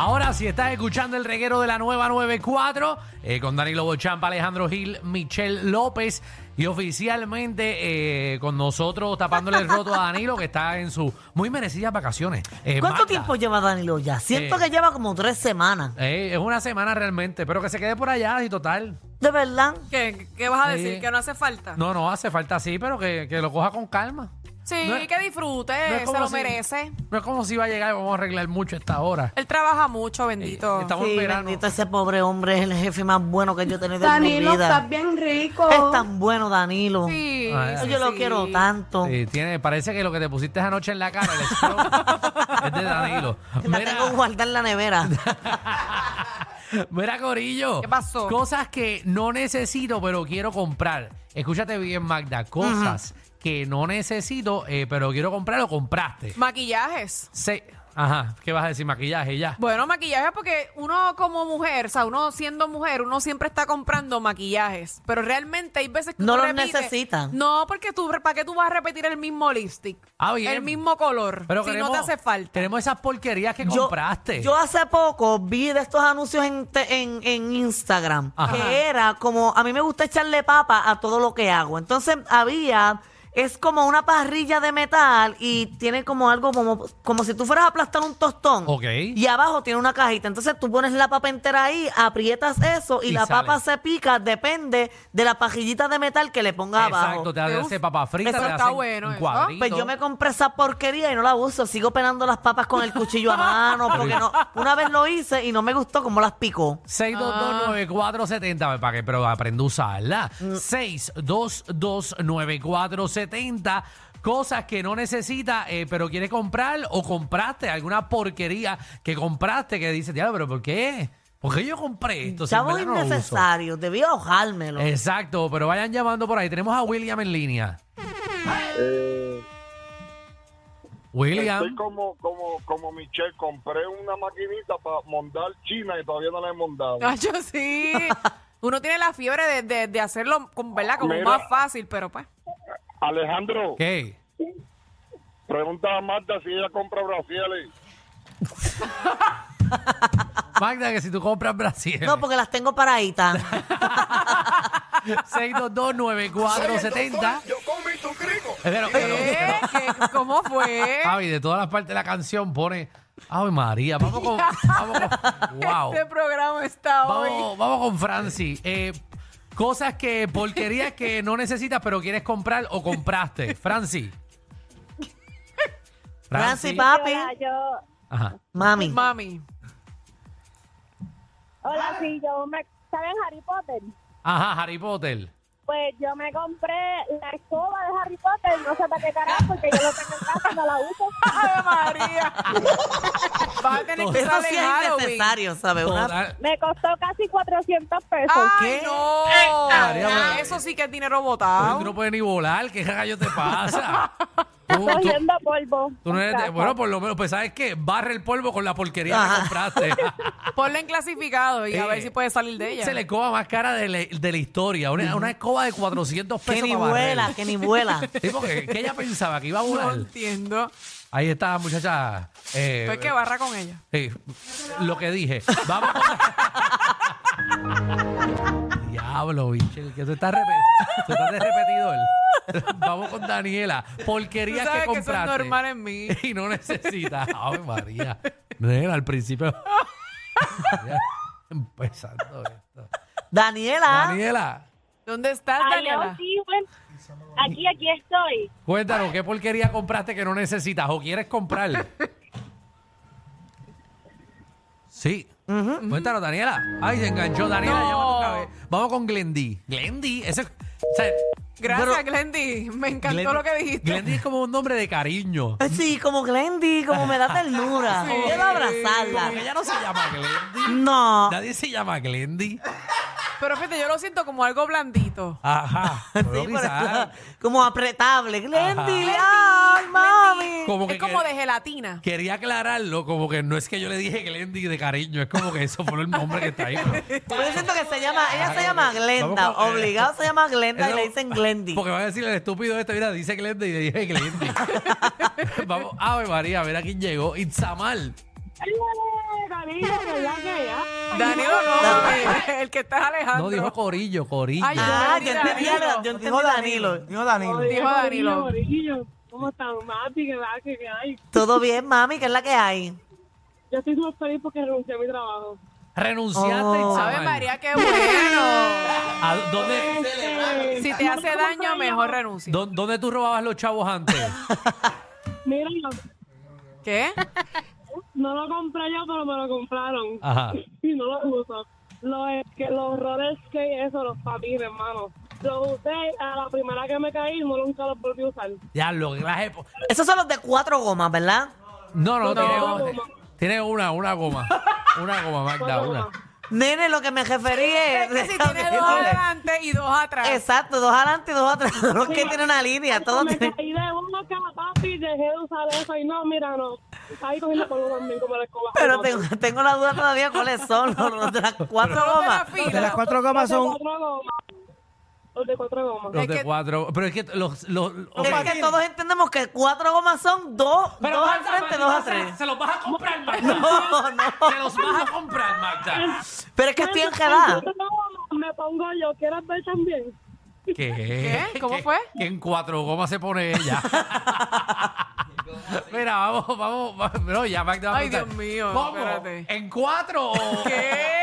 Ahora, si estás escuchando el reguero de la nueva 94, eh, con Danilo Bochampa, Alejandro Gil, Michelle López, y oficialmente eh, con nosotros tapándole el roto a Danilo, que está en sus muy merecidas vacaciones. Eh, ¿Cuánto Magda, tiempo lleva Danilo ya? Siento Eh. que lleva como tres semanas. eh, es una semana realmente, pero que se quede por allá y total. ¿De verdad? ¿Qué, qué vas a Sí. decir? ¿Que no hace falta? No, no hace falta así, pero que, que lo coja con calma. Sí, No es- que disfrute, no es se como lo si- merece. No es como si va a llegar y vamos a arreglar mucho a esta hora. Él trabaja mucho, bendito. Eh, estamos en Sí, verano. bendito ese pobre hombre, es el jefe más bueno que yo he tenido Danilo, en mi vida. estás bien rico. Es tan bueno, Danilo. Sí, Ah, sí, yo lo sí. quiero tanto. Sí, tiene, parece que lo que te pusiste anoche en la cara, el es de Danilo. La tengo guardada en la nevera. Mira, Corillo. ¿Qué pasó? Cosas que no necesito, pero quiero comprar. Escúchate bien, Magda. Cosas que no necesito, eh, pero quiero comprar o compraste. Maquillajes. Se- Ajá. ¿Qué vas a decir? Maquillaje ya. Bueno, maquillajes porque uno como mujer, o sea, uno siendo mujer, uno siempre está comprando maquillajes. Pero realmente hay veces que No los repite- necesitan. No, porque tú, ¿para qué tú vas a repetir el mismo lipstick? Ah, bien. El mismo color. Pero si queremos, no te hace falta. Queremos esas porquerías que Yo, compraste. yo hace poco vi de estos anuncios en, te- en, en Instagram Ajá. que era como, a mí me gusta echarle papa a todo lo que hago. Entonces había, es como una parrilla de metal y tiene como algo como, como si tú fueras a aplastar un tostón. Ok. Y abajo tiene una cajita. Entonces tú pones la papa entera ahí, aprietas eso y, la papa se pica, depende de la pajillita de metal que le pongas abajo. Exacto, te hace papa frita, eso está bueno, un eso. cuadrito. Pues yo me compré esa porquería y no la uso. Sigo penando las papas con el cuchillo a mano porque no, una vez lo hice y no me gustó cómo las picó. 6229470, para que pero aprenda a usarla. Mm. 6229470. 70 cosas que no necesita, eh, pero quiere comprar o compraste alguna porquería que compraste que dices, diablo, pero ¿por qué? Porque yo compré esto. Estamos innecesarios, no debí ahorrármelo. Exacto, pero vayan llamando por ahí. Tenemos a William en línea. Eh, William. Estoy como, como, como Michelle, compré una maquinita para montar China y todavía no la he montado. Yo sí. Uno tiene la fiebre de, de, de hacerlo, con, ¿verdad? Como más fácil, pero pues. Alejandro, ¿Qué? pregunta a Marta si ella compra brasiles. Magda, que si tú compras Brasil. No, porque las tengo paraditas. 6229470. Pero, pero, ¿Qué? ¿Qué? ¿Cómo fue? Javi, de todas las partes de la canción pone. Ay, María, vamos con. Vamos con wow. Este programa está hoy. Vamos, vamos con Franci. Eh, cosas que, porquerías que no necesitas, pero quieres comprar o compraste. Franci. Franci, papi. Hola, yo, Ajá. Mami. Mami. hola, sí, yo me, ¿saben Harry Potter? Ajá, Harry Potter. Pues yo me compré la escoba de Harry Potter, no sé para qué carajo, porque yo lo tengo en casa y no la uso. ¡Ay, María! Vas a tener que Eso sí es innecesario, ¿sabes? Una- Me costó casi 400 pesos. ¡Ay, ¿Qué? no! María, pero- Eso sí que es dinero botado. tú no puedes ni volar. ¿Qué rayo te pasa? Tú- tú- cogiendo polvo. tú no eres de- Casa. bueno, por lo menos, pues ¿sabes qué? Barre el polvo con la porquería que compraste. Ponla en clasificado y a ver si puede salir de ella. Se le escoba más cara de, la- de la historia. Una, una escoba de 400 pesos Que ni para barrer. vuela, que ni vuela. Sí, porque ¿qué ella pensaba? Que iba a No volar. entiendo. Ahí está, muchacha. Eh, Pues que barra con ella. sí, lo que dije. Vamos. Diablo, bicho, que tú estás, repe- tú estás de repetidor. Vamos con Daniela. Tú Porquerías sabes que que eso es compraste. normal en mí. Y no necesitas. Ave María. Nena, al principio. Empezando esto. Daniela. Daniela, ¿Dónde estás, Ay, yo Daniela? sí, bueno, aquí, aquí estoy. cuéntanos, ¿qué porquería compraste que no necesitas o quieres comprar? Sí. Cuéntanos, Daniela. Ay, se enganchó Daniela. No. Vez. Vamos con Glendy. Glendy, ese. o sea, Gracias, pero- Glendy. Me encantó Glendy- lo que dijiste. Glendy es como un nombre de cariño. Sí, como Glendy, como me da ternura. Sí. Quiero abrazarla. Como que ella no se llama Glendy. No. Nadie se llama Glendy. Pero fíjate, yo lo siento como algo blandito. Ajá. Pero Sí, pero quizás- como apretable. Glendy, ay, mami. Como que es como que- de gelatina. Quería aclararlo, como que no es que yo le dije Glendy de cariño, es como que eso fue el nombre que está ahí. pero- Pero yo siento que se llama, ella se llama Glenda. Vamos con- Obligado se llama Glenda y Eso- le dicen Glendy. Porque van a decirle el estúpido este, mira, dice Glendy y le dije Glendy. Vamos, Ave María, a ver a quién llegó. Itzamal. ¡Eh, Danilo, ¿verdad que ya? Danilo no, el que está es Alejandro. No, dijo Corillo, Corillo. Ay, Ah, yo Danilo. entendí, a- yo entendí Dijo Danilo. Danilo. Dijo Danilo. Dijo Danilo. Corillo, ¿Cómo están, Mati? ¿Qué va? ¿Qué qué hay? Todo bien, mami, ¿qué es la que hay? Yo estoy súper feliz porque renuncié a mi trabajo. Renunciaste, Oh. Itzamar. Ave María, qué bueno. ¿A dónde, Si te hace daño, mejor renuncia. dó- ¿Dónde tú robabas los chavos antes? Mira, ¿Qué? no lo compré yo, pero me lo compraron. Ajá. Y no lo uso. Los, que, los roller skate, eso, los patines, hermano. Los usé a la primera que me caí, no nunca los volví a usar. Ya, lo he- Esos son los de cuatro gomas, ¿verdad? No, no, No. Tiene, goma, tiene una, una goma. Una goma, Magda, una. Nene, lo que me referí es... Es que si tiene dos adelante y dos atrás. Exacto, dos adelante y dos atrás. No es que tiene una línea, todo me tiene... caí de papi, dejé de usar eso y no, mira, no. Ahí cogiendo polvo también como la escoba. Pero tengo, tengo la duda todavía cuáles son los, los de las cuatro Los gomas. fila. De las cuatro gomas Los de son. cuatro gomas. Los de cuatro gomas. Los de cuatro. Pero es que los. los ok. Es que todos entendemos que cuatro gomas son dos, Pero dos al frente, dos se- atrás. Se los vas a comprar, Magda. No, no. Se los vas a comprar, Magda. Pero es que estoy enredada. Me pongo yo, ¿quieres ver también? ¿Qué? ¿Qué? ¿Cómo ¿Qué- fue? Que en cuatro gomas se pone ella. Mira, vamos, vamos, vamos. No, ya Magda va a Ay, preguntar, Dios mío, ¿Cómo? espérate. ¿En cuatro o, ¿Qué?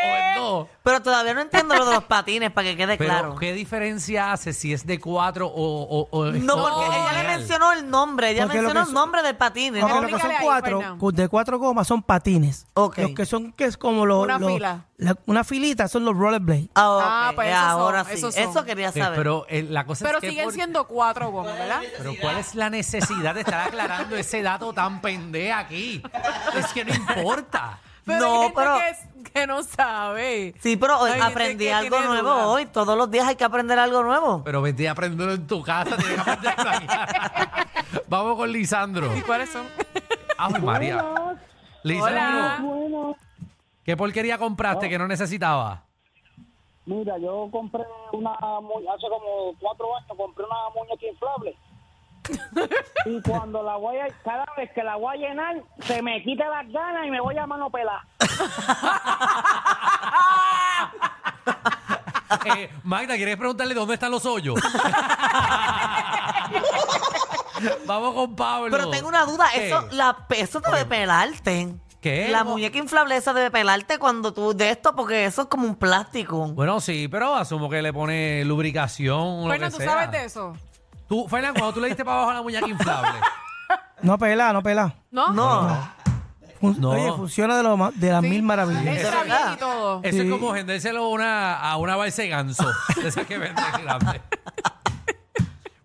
o en dos? Pero todavía no entiendo lo de los patines, para que quede Pero, claro. ¿qué diferencia hace si es de cuatro o, o, o- No, porque ella le mencionó el nombre, ella Porque lo mencionó que el son- nombre del patín. ¿no? lo que son Explícale ahí, cuatro, de cuatro gomas son patines. Ok. Los que son, que es como los. Una los- fila. la- una filita son los rollerblades. Ah, ok, Ah, pues esos son, ahora sí. esos son. Eso quería Sí, saber. pero eh, la cosa Pero es que siguen por- siendo cuatro gomas, ¿verdad? Pero ¿cuál es la necesidad de estar aclarando ese dato tan pendejo aquí? Es que no importa. Pero No, hay gente pero- que, es- que no sabe. Sí, pero hoy Hay gente aprendí que algo tiene nuevo dudas. hoy. Todos los días hay que aprender algo nuevo. Pero vete a aprenderlo en tu casa, tienes que aprenderlo allá. Vamos con Lisandro. ¿Y cuáles son? Ay, María. Hola. Lisandro, Bueno, ¿qué porquería compraste que no necesitaba? Mira, yo compré una, mu- hace como cuatro años, compré una muñeca inflable. y cuando la voy a, cada vez que la voy a llenar, se me quita las ganas y me voy a mano pelada. Eh, Magda, ¿quieres preguntarle dónde están los hoyos? Vamos con Pablo. Pero tengo una duda. ¿Qué? Eso, la, eso debe pelarte. ¿Qué? La muñeca inflable esa debe pelarte cuando tú de esto, porque eso es como un plástico. Bueno, sí, pero asumo que le pone lubricación o lo Bueno, que ¿tú sea. sabes de eso? Tú, Fernan, cuando tú le diste para abajo a la muñeca inflable, No pela, no pela. ¿No? No. Fun- No. Oye, funciona de, lo ma- de las Sí. mil maravillas. Está verdad. bien y todo. eso es Sí. como vendérselo a una, a una balsa de ganso, de esas que venden grande.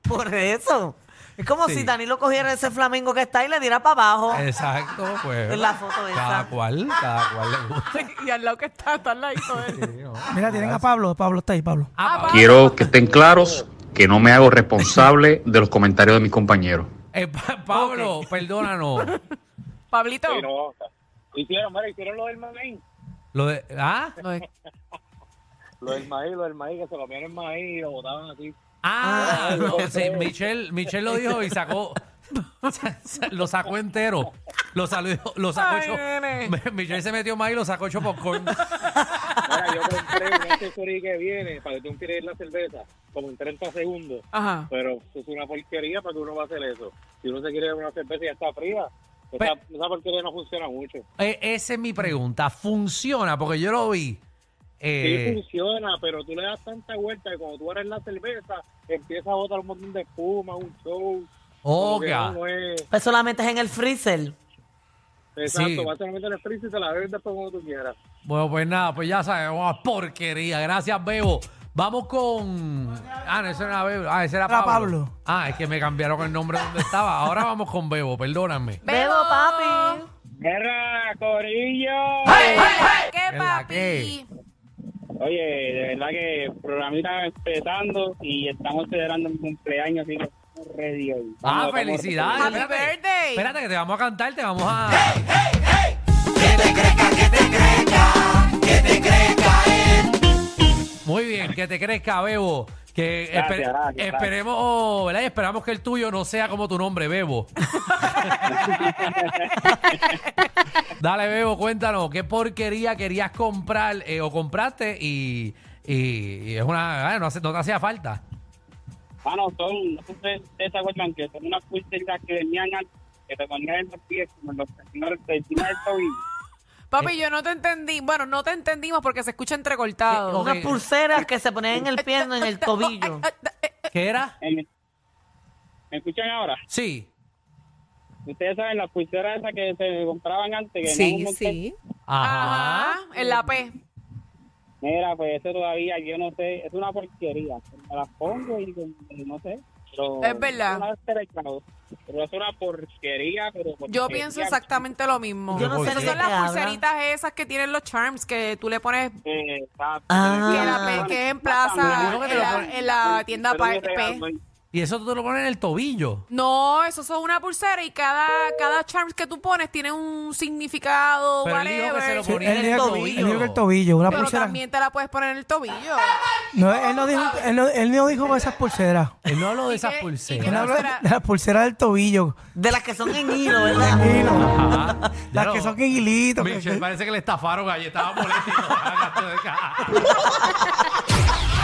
Por eso. Es como Sí. si Danilo cogiera ese flamingo que está y le diera para abajo. Exacto, pues. En la foto esa. Cada cual, cada cual le gusta. Y al lado que está, está al ladito de él. Sí, ¿no? Mira, tienen a Pablo. Pablo está ahí, Pablo. Ah, Pablo. Quiero que estén claros que no me hago responsable de los comentarios de mis compañeros. Eh, Pa- Pablo, perdónanos. Pablito. Sí, no, hicieron, mira, hicieron lo del maíz. Lo de, ¿Ah? No, es- Lo del maíz, lo del maíz, que se comían el maíz y lo botaban así. Ah, no, no. sí, Michelle, Michelle lo dijo y sacó. lo sacó entero. Lo, salió, lo sacó Ay, hecho. Michelle se metió más y lo sacó hecho popcorn. Yo compré un accesorio que viene para que tú quieres la cerveza, como en 30 segundos. Ajá. Pero eso es una porquería para que uno va a hacer eso. Si uno se quiere una cerveza y ya está fría, esa, esa porquería no funciona mucho. Eh, esa es mi pregunta. ¿Funciona? Porque yo lo vi. Sí Eh, funciona, pero tú le das tanta vuelta que cuando tú eres la cerveza, empieza a botar un montón de espuma, un show. no es- Pues solamente es en el freezer. Exacto, Sí. vas a meter en el freezer y te la bebes después cuando tú quieras. Bueno, pues nada, pues ya sabemos, porquería. Gracias, Bebo. Vamos con. Ah, no, ese era Bebo. Ah, ese era Pablo. Pablo. Ah, es que me cambiaron el nombre donde estaba. Ahora vamos con Bebo, perdóname. Bebo, papi. ¡Guerra, Corillo! ¿Qué, ¿En la papi? qué? Oye, de verdad que el programita empezando y estamos celebrando mi cumpleaños, así que ready hoy. Ah, Vamos, vamos, felicidades. Happy Espérate. birthday. Espérate, que te vamos a cantar, te vamos a. Muy bien, que te crezca, Bebo. Que Gracias, espe- gracias, esperemos, ¿verdad? Y esperamos que el tuyo no sea como tu nombre, Bebo. Dale, Bebo, cuéntanos, ¿qué porquería querías comprar eh, o compraste y, y- y es una, ah, no, hace- no te hacía falta? Mano, son, no sé si ustedes se acuerdan que son unas pulseras que venían antes, que te ponían en los pies, como en los primeros, encima del tobillo. Papi, yo no te entendí. Bueno, no te entendimos porque se escucha entrecortado. Eh, ok. Unas pulseras que se ponían en el pie, no en el tobillo. ¿Qué era? En- ¿Me escuchan ahora? Sí. Ustedes saben las pulseras esas que se compraban antes, que venían un Sí, montón. sí. Ajá. Ajá, en la P. Mira, pues eso todavía, yo no sé, es una porquería. Me las pongo y y no sé. Pero Es verdad. Pero es una porquería, pero Yo porquería. pienso exactamente lo mismo. Yo no sé Esas son las pulseritas esas que tienen los charms que tú le pones Eh, exacto. Ah. que, la P- que es en plaza, en la, ponen- en la tienda yo P. Y eso tú te lo pones en el tobillo. No, eso son una pulsera y cada, cada charms que tú pones tiene un significado, Pero él dijo que se lo Sí, ponía él en dijo el que- tobillo. él dijo que el tobillo, una Pero pulsera. también te la puedes poner en el tobillo. No, él no dijo, él no, él no dijo esas pulseras. Él no habló de ¿Y esas qué- y qué Él pulseras. habló pulsera? de las pulseras del tobillo. De las que son en hilo, ¿verdad? Hilo. Ajá. Ya Las lo- que son en hilito. que- Michelle parece que le estafaron allí, estaba molesto.